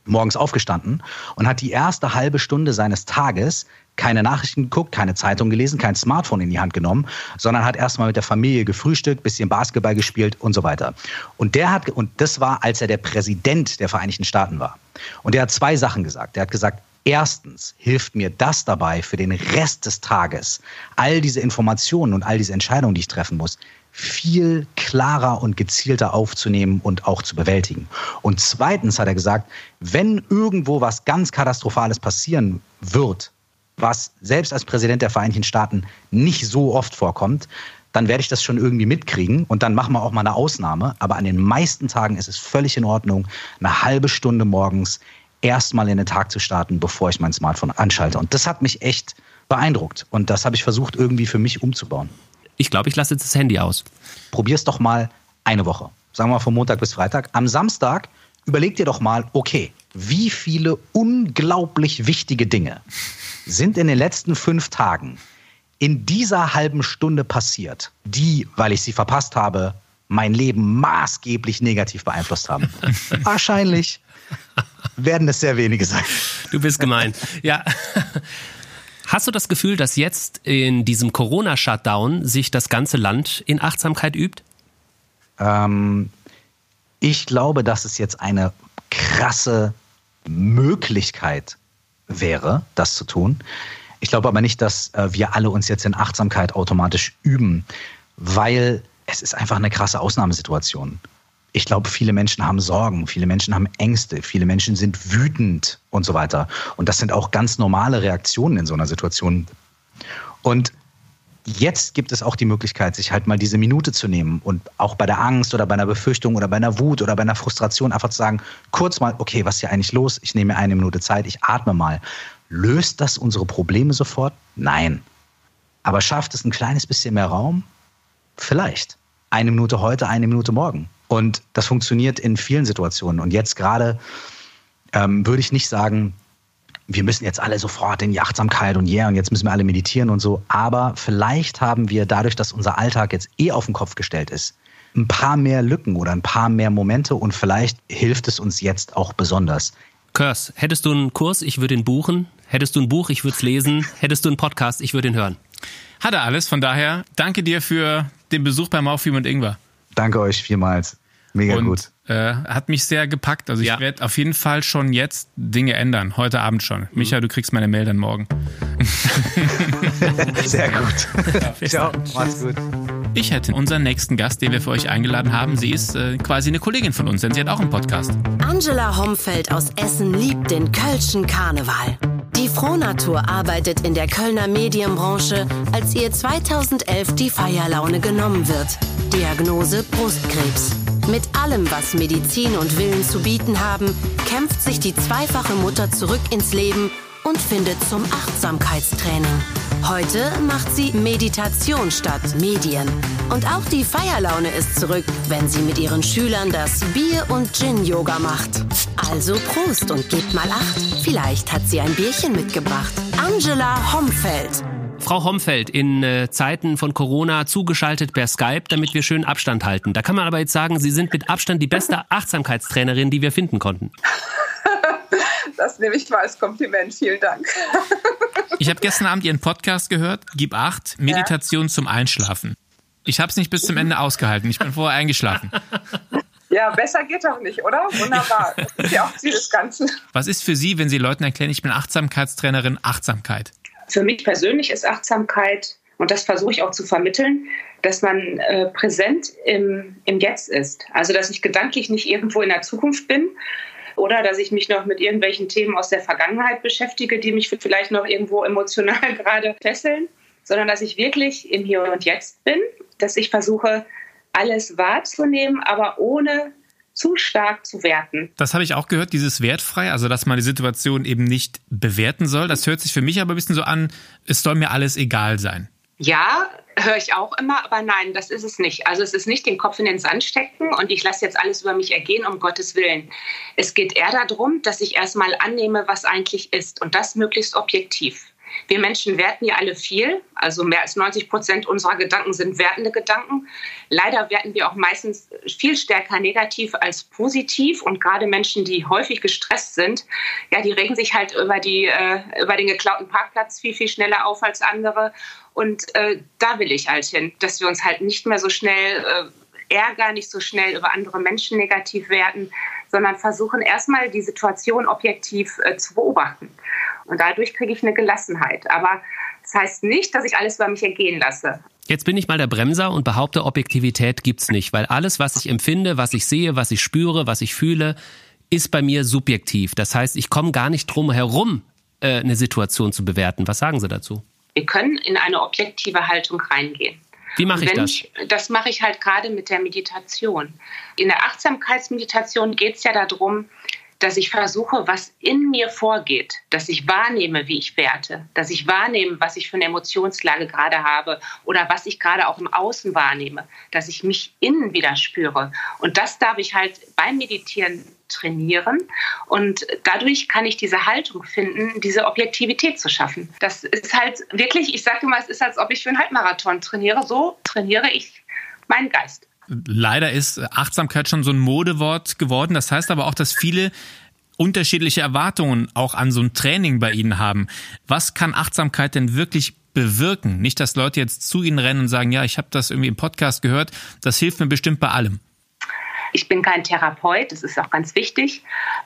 morgens aufgestanden und hat die erste halbe Stunde seines Tages keine Nachrichten geguckt, keine Zeitung gelesen, kein Smartphone in die Hand genommen, sondern hat erstmal mit der Familie gefrühstückt, bisschen Basketball gespielt und so weiter. Und der hat, und das war, als er der Präsident der Vereinigten Staaten war. Und der hat zwei Sachen gesagt. Der hat gesagt, Erstens hilft mir das dabei, für den Rest des Tages all diese Informationen und all diese Entscheidungen, die ich treffen muss, viel klarer und gezielter aufzunehmen und auch zu bewältigen. Und zweitens hat er gesagt, wenn irgendwo was ganz Katastrophales passieren wird, was selbst als Präsident der Vereinigten Staaten nicht so oft vorkommt, dann werde ich das schon irgendwie mitkriegen und dann machen wir auch mal eine Ausnahme. Aber an den meisten Tagen ist es völlig in Ordnung, eine halbe Stunde morgens erstmal in den Tag zu starten, bevor ich mein Smartphone anschalte. Und das hat mich echt beeindruckt und das habe ich versucht irgendwie für mich umzubauen. Ich glaube, ich lasse jetzt das Handy aus. Probier es doch mal eine Woche. Sagen wir mal von Montag bis Freitag. Am Samstag überleg dir doch mal, okay, wie viele unglaublich wichtige Dinge sind in den letzten fünf Tagen in dieser halben Stunde passiert, die, weil ich sie verpasst habe, mein Leben maßgeblich negativ beeinflusst haben. Wahrscheinlich werden es sehr wenige sein. Du bist gemein. Ja. Hast du das Gefühl, dass jetzt in diesem Corona-Shutdown sich das ganze Land in Achtsamkeit übt? Ähm, ich glaube, dass es jetzt eine krasse Möglichkeit wäre, das zu tun. Ich glaube aber nicht, dass äh, wir alle uns jetzt in Achtsamkeit automatisch üben, weil es ist einfach eine krasse Ausnahmesituation. Ich glaube, viele Menschen haben Sorgen, viele Menschen haben Ängste, viele Menschen sind wütend und so weiter. Und das sind auch ganz normale Reaktionen in so einer Situation. Und jetzt gibt es auch die Möglichkeit, sich halt mal diese Minute zu nehmen und auch bei der Angst oder bei einer Befürchtung oder bei einer Wut oder bei einer Frustration einfach zu sagen, kurz mal, okay, was ist hier eigentlich los? Ich nehme mir eine Minute Zeit, ich atme mal. Löst das unsere Probleme sofort? Nein. Aber schafft es ein kleines bisschen mehr Raum? Vielleicht. Eine Minute heute, eine Minute morgen. Und das funktioniert in vielen Situationen. Und jetzt gerade ähm, würde ich nicht sagen, wir müssen jetzt alle sofort in die Achtsamkeit und yeah, und jetzt müssen wir alle meditieren und so. Aber vielleicht haben wir dadurch, dass unser Alltag jetzt eh auf den Kopf gestellt ist, ein paar mehr Lücken oder ein paar mehr Momente und vielleicht hilft es uns jetzt auch besonders. Kurs, hättest du einen Kurs, ich würde ihn buchen. Hättest du ein Buch, ich würde es lesen. Hättest du einen Podcast, ich würde ihn hören. Hat er alles, von daher danke dir für den Besuch beim Aufwieben und Ingwer. Danke euch vielmals. Mega und, gut. Äh, hat mich sehr gepackt. Also ich ja. werde auf jeden Fall schon jetzt Dinge ändern. Heute Abend schon. Mhm. Micha, du kriegst meine Mail dann morgen. sehr gut. Ja, Ciao, mach's gut. Ich hätte unseren nächsten Gast, den wir für euch eingeladen haben. Sie ist äh, quasi eine Kollegin von uns, denn sie hat auch einen Podcast. Angela Homfeld aus Essen liebt den Kölschen Karneval. Die Frohnatur arbeitet in der Kölner Medienbranche, als ihr 2011 die Feierlaune genommen wird. Diagnose Brustkrebs. Mit allem, was Medizin und Willen zu bieten haben, kämpft sich die zweifache Mutter zurück ins Leben und findet zum Achtsamkeitstraining. Heute macht sie Meditation statt Medien. Und auch die Feierlaune ist zurück, wenn sie mit ihren Schülern das Bier- und Gin-Yoga macht. Also Prost und gebt mal acht. Vielleicht hat sie ein Bierchen mitgebracht. Angela Homfeld. Frau Homfeld, in äh, Zeiten von Corona zugeschaltet per Skype, damit wir schön Abstand halten. Da kann man aber jetzt sagen, Sie sind mit Abstand die beste Achtsamkeitstrainerin, die wir finden konnten. Das nehme ich mal als Kompliment. Vielen Dank. Ich habe gestern Abend Ihren Podcast gehört, Gib Acht, Meditation ja. zum Einschlafen. Ich habe es nicht bis zum Ende ausgehalten. Ich bin vorher eingeschlafen. Ja, besser geht doch nicht, oder? Wunderbar. Das ist ja auch Ziel des Ganzen. Was ist für Sie, wenn Sie Leuten erklären, ich bin Achtsamkeitstrainerin, Achtsamkeit? Für mich persönlich ist Achtsamkeit, und das versuche ich auch zu vermitteln, dass man äh, präsent im, im Jetzt ist. Also, dass ich gedanklich nicht irgendwo in der Zukunft bin, oder dass ich mich noch mit irgendwelchen Themen aus der Vergangenheit beschäftige, die mich vielleicht noch irgendwo emotional gerade fesseln, sondern dass ich wirklich im Hier und Jetzt bin, dass ich versuche, alles wahrzunehmen, aber ohne zu stark zu werten. Das habe ich auch gehört, dieses wertfrei, also dass man die Situation eben nicht bewerten soll. Das hört sich für mich aber ein bisschen so an, es soll mir alles egal sein. Ja, höre ich auch immer, aber nein, das ist es nicht. Also es ist nicht den Kopf in den Sand stecken und ich lasse jetzt alles über mich ergehen, um Gottes Willen. Es geht eher darum, dass ich erstmal annehme, was eigentlich ist und das möglichst objektiv. Wir Menschen werten ja alle viel, also mehr als 90 Prozent unserer Gedanken sind wertende Gedanken. Leider werten wir auch meistens viel stärker negativ als positiv und gerade Menschen, die häufig gestresst sind, ja, die regen sich halt über, die, äh, über den geklauten Parkplatz viel, viel schneller auf als andere. Und äh, da will ich halt hin, dass wir uns halt nicht mehr so schnell äh, ärgern, nicht so schnell über andere Menschen negativ werten, sondern versuchen erstmal die Situation objektiv äh, zu beobachten. Und dadurch kriege ich eine Gelassenheit. Aber das heißt nicht, dass ich alles über mich ergehen lasse. Jetzt bin ich mal der Bremser und behaupte, Objektivität gibt's nicht, weil alles, was ich empfinde, was ich sehe, was ich spüre, was ich fühle, ist bei mir subjektiv. Das heißt, ich komme gar nicht drum herum, äh, eine Situation zu bewerten. Was sagen Sie dazu? Wir können in eine objektive Haltung reingehen. Wie mache ich das? Ich, das mache ich halt gerade mit der Meditation. In der Achtsamkeitsmeditation geht es ja darum, dass ich versuche, was in mir vorgeht, dass ich wahrnehme, wie ich werte, dass ich wahrnehme, was ich für eine Emotionslage gerade habe oder was ich gerade auch im Außen wahrnehme, dass ich mich innen wieder spüre. Und das darf ich halt beim Meditieren trainieren und dadurch kann ich diese Haltung finden, diese Objektivität zu schaffen. Das ist halt wirklich, ich sage immer, es ist, als ob ich für einen Halbmarathon trainiere. So trainiere ich meinen Geist. Leider ist Achtsamkeit schon so ein Modewort geworden. Das heißt aber auch, dass viele unterschiedliche Erwartungen auch an so ein Training bei Ihnen haben. Was kann Achtsamkeit denn wirklich bewirken? Nicht, dass Leute jetzt zu Ihnen rennen und sagen, ja, ich habe das irgendwie im Podcast gehört, das hilft mir bestimmt bei allem. Ich bin kein Therapeut, das ist auch ganz wichtig.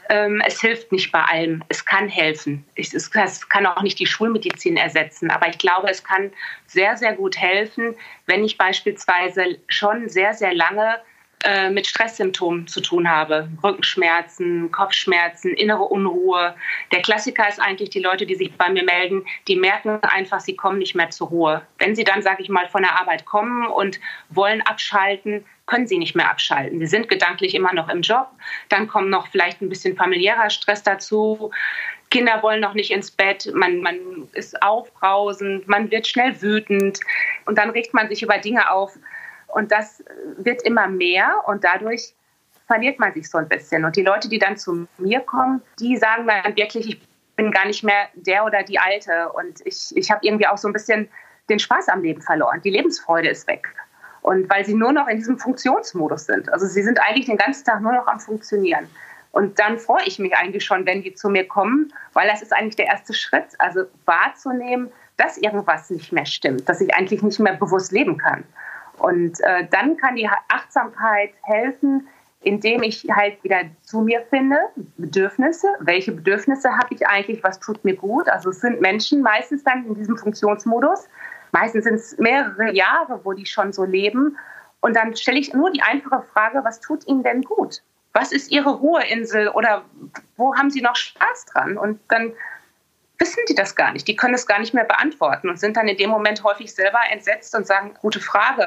Ähm, es hilft nicht bei allem. Es kann helfen. Es, kann auch nicht die Schulmedizin ersetzen, aber ich glaube, es kann sehr, sehr gut helfen, wenn ich beispielsweise schon sehr, sehr lange äh, mit Stresssymptomen zu tun habe. Rückenschmerzen, Kopfschmerzen, innere Unruhe. Der Klassiker ist eigentlich die Leute, die sich bei mir melden, die merken einfach, sie kommen nicht mehr zur Ruhe. Wenn sie dann, sage ich mal, von der Arbeit kommen und wollen abschalten, können sie nicht mehr abschalten. Sie sind gedanklich immer noch im Job. Dann kommt noch vielleicht ein bisschen familiärer Stress dazu. Kinder wollen noch nicht ins Bett, man, man ist aufbrausend, man wird schnell wütend und dann regt man sich über Dinge auf, und das wird immer mehr und dadurch verliert man sich so ein bisschen. Und die Leute, die dann zu mir kommen, die sagen dann wirklich, ich bin gar nicht mehr der oder die Alte. Und ich, ich habe irgendwie auch so ein bisschen den Spaß am Leben verloren. Die Lebensfreude ist weg. Und weil sie nur noch in diesem Funktionsmodus sind. Also sie sind eigentlich den ganzen Tag nur noch am Funktionieren. Und dann freue ich mich eigentlich schon, wenn die zu mir kommen, weil das ist eigentlich der erste Schritt. Also wahrzunehmen, dass irgendwas nicht mehr stimmt, dass ich eigentlich nicht mehr bewusst leben kann. Und äh, dann kann die Achtsamkeit helfen, indem ich halt wieder zu mir finde, Bedürfnisse. Welche Bedürfnisse habe ich eigentlich? Was tut mir gut? Also es sind Menschen meistens dann in diesem Funktionsmodus. Meistens sind es mehrere Jahre, wo die schon so leben. Und dann stelle ich nur die einfache Frage, was tut ihnen denn gut? Was ist ihre Ruheinsel oder wo haben sie noch Spaß dran? Und dann wissen die das gar nicht. Die können es gar nicht mehr beantworten und sind dann in dem Moment häufig selber entsetzt und sagen, gute Frage.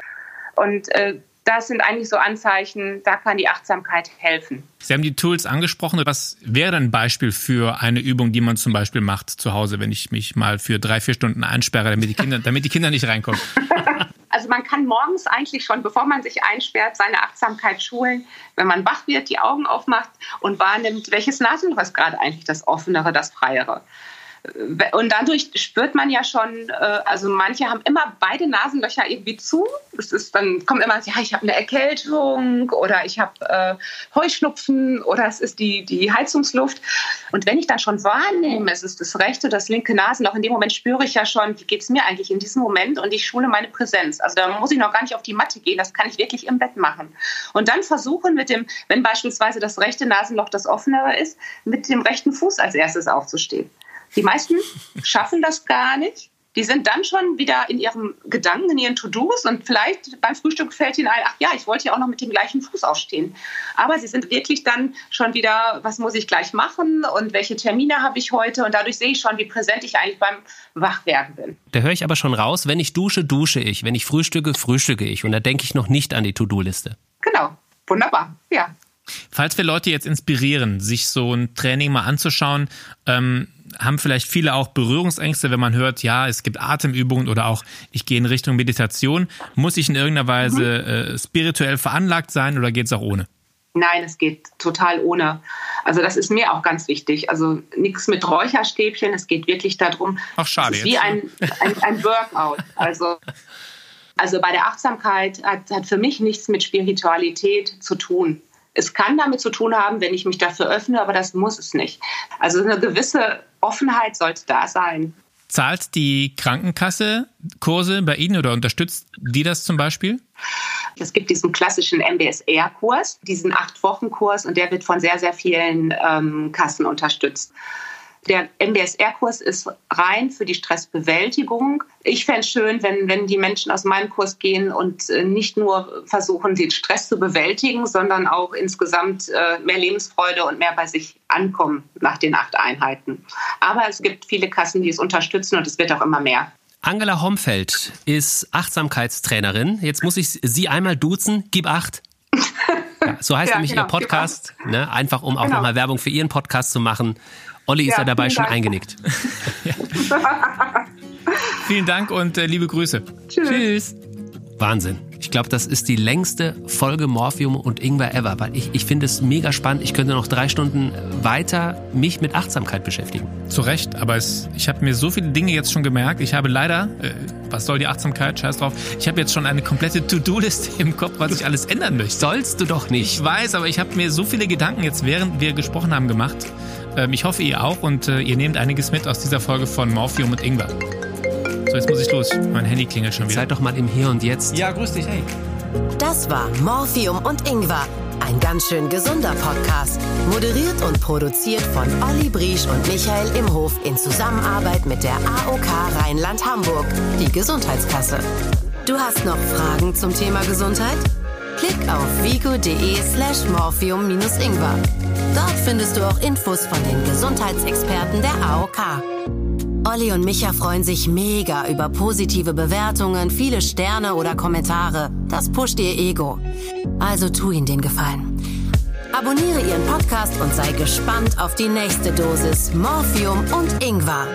Und äh, das sind eigentlich so Anzeichen, da kann die Achtsamkeit helfen. Sie haben die Tools angesprochen. Was wäre ein Beispiel für eine Übung, die man zum Beispiel macht zu Hause, wenn ich mich mal für drei, vier Stunden einsperre, damit die Kinder, damit die Kinder nicht reinkommen? Also man kann morgens eigentlich schon, bevor man sich einsperrt, seine Achtsamkeit schulen, wenn man wach wird, die Augen aufmacht und wahrnimmt, welches Nasenloch ist gerade eigentlich das offenere, das freiere. Und dadurch spürt man ja schon, äh, also manche haben immer beide Nasenlöcher irgendwie zu. Es ist dann kommt immer, ja, ich habe eine Erkältung oder ich habe äh, Heuschnupfen oder es ist die, die Heizungsluft. Und wenn ich dann schon wahrnehme, es ist das rechte, das linke Nasenloch, in dem Moment spüre ich ja schon, wie geht es mir eigentlich in diesem Moment und ich schule meine Präsenz. Also da muss ich noch gar nicht auf die Matte gehen, das kann ich wirklich im Bett machen. Und dann versuchen mit dem, wenn beispielsweise das rechte Nasenloch das offenere ist, mit dem rechten Fuß als erstes aufzustehen. Die meisten schaffen das gar nicht. Die sind dann schon wieder in ihrem Gedanken, in ihren To-Dos und vielleicht beim Frühstück fällt ihnen ein, ach ja, ich wollte ja auch noch mit dem gleichen Fuß aufstehen. Aber sie sind wirklich dann schon wieder, was muss ich gleich machen und welche Termine habe ich heute und dadurch sehe ich schon, wie präsent ich eigentlich beim Wachwerden bin. Da höre ich aber schon raus, wenn ich dusche, dusche ich. Wenn ich frühstücke, frühstücke ich. Und da denke ich noch nicht an die To-Do-Liste. Genau, wunderbar, ja. Falls wir Leute jetzt inspirieren, sich so ein Training mal anzuschauen, ähm, haben vielleicht viele auch Berührungsängste, wenn man hört, ja, es gibt Atemübungen oder auch ich gehe in Richtung Meditation. Muss ich in irgendeiner Weise äh, spirituell veranlagt sein oder geht es auch ohne? Nein, es geht total ohne. Also das ist mir auch ganz wichtig. Also nichts mit Räucherstäbchen. Es geht wirklich darum, Ach, schade es ist wie ein, ein, ein Workout. Also also bei der Achtsamkeit hat, hat für mich nichts mit Spiritualität zu tun. Es kann damit zu tun haben, wenn ich mich dafür öffne, aber das muss es nicht. Also eine gewisse Offenheit sollte da sein. Zahlt die Krankenkasse Kurse bei Ihnen oder unterstützt die das zum Beispiel? Es gibt diesen klassischen MBSR-Kurs, diesen Acht-Wochen-Kurs, und der wird von sehr, sehr vielen ähm, Kassen unterstützt. Der MBSR-Kurs ist rein für die Stressbewältigung. Ich fände es schön, wenn, wenn die Menschen aus meinem Kurs gehen und äh, nicht nur versuchen, den Stress zu bewältigen, sondern auch insgesamt äh, mehr Lebensfreude und mehr bei sich ankommen nach den acht Einheiten. Aber es gibt viele Kassen, die es unterstützen und es wird auch immer mehr. Angela Homfeld ist Achtsamkeitstrainerin. Jetzt muss ich Sie einmal duzen. Gib acht. Ja, so heißt ja, nämlich genau, Ihr Podcast. Ne? Einfach um auch genau. nochmal Werbung für Ihren Podcast zu machen. Olli ist ja, ja dabei schon Dank. eingenickt. vielen Dank und äh, liebe Grüße. Tschüss. Tschüss. Wahnsinn. Ich glaube, das ist die längste Folge Morphium und Ingwer ever, weil ich, ich finde es mega spannend. Ich könnte noch drei Stunden weiter mich mit Achtsamkeit beschäftigen. Zu Recht, aber es, ich habe mir so viele Dinge jetzt schon gemerkt. Ich habe leider, äh, was soll die Achtsamkeit, scheiß drauf, ich habe jetzt schon eine komplette To-Do-Liste im Kopf, was ich alles ändern möchte. Sollst du doch nicht. Ich weiß, aber ich habe mir so viele Gedanken jetzt, während wir gesprochen haben, gemacht. Ähm, ich hoffe, ihr auch und äh, ihr nehmt einiges mit aus dieser Folge von Morphium und Ingwer. So, jetzt muss ich los. Mein Handy klingelt schon wieder. Seid doch mal im Hier und Jetzt. Ja, grüß dich, hey. Das war Morphium und Ingwer. ein ganz schön gesunder Podcast. Moderiert und produziert von Olli Briesch und Michael Imhof in Zusammenarbeit mit der AOK Rheinland-Hamburg, die Gesundheitskasse. Du hast noch Fragen zum Thema Gesundheit? Klick auf vigo.de slash morphium-ingwer. Dort findest du auch Infos von den Gesundheitsexperten der AOK. Olli und Micha freuen sich mega über positive Bewertungen, viele Sterne oder Kommentare. Das pusht ihr Ego. Also tu ihnen den Gefallen. Abonniere ihren Podcast und sei gespannt auf die nächste Dosis Morphium und Ingwer.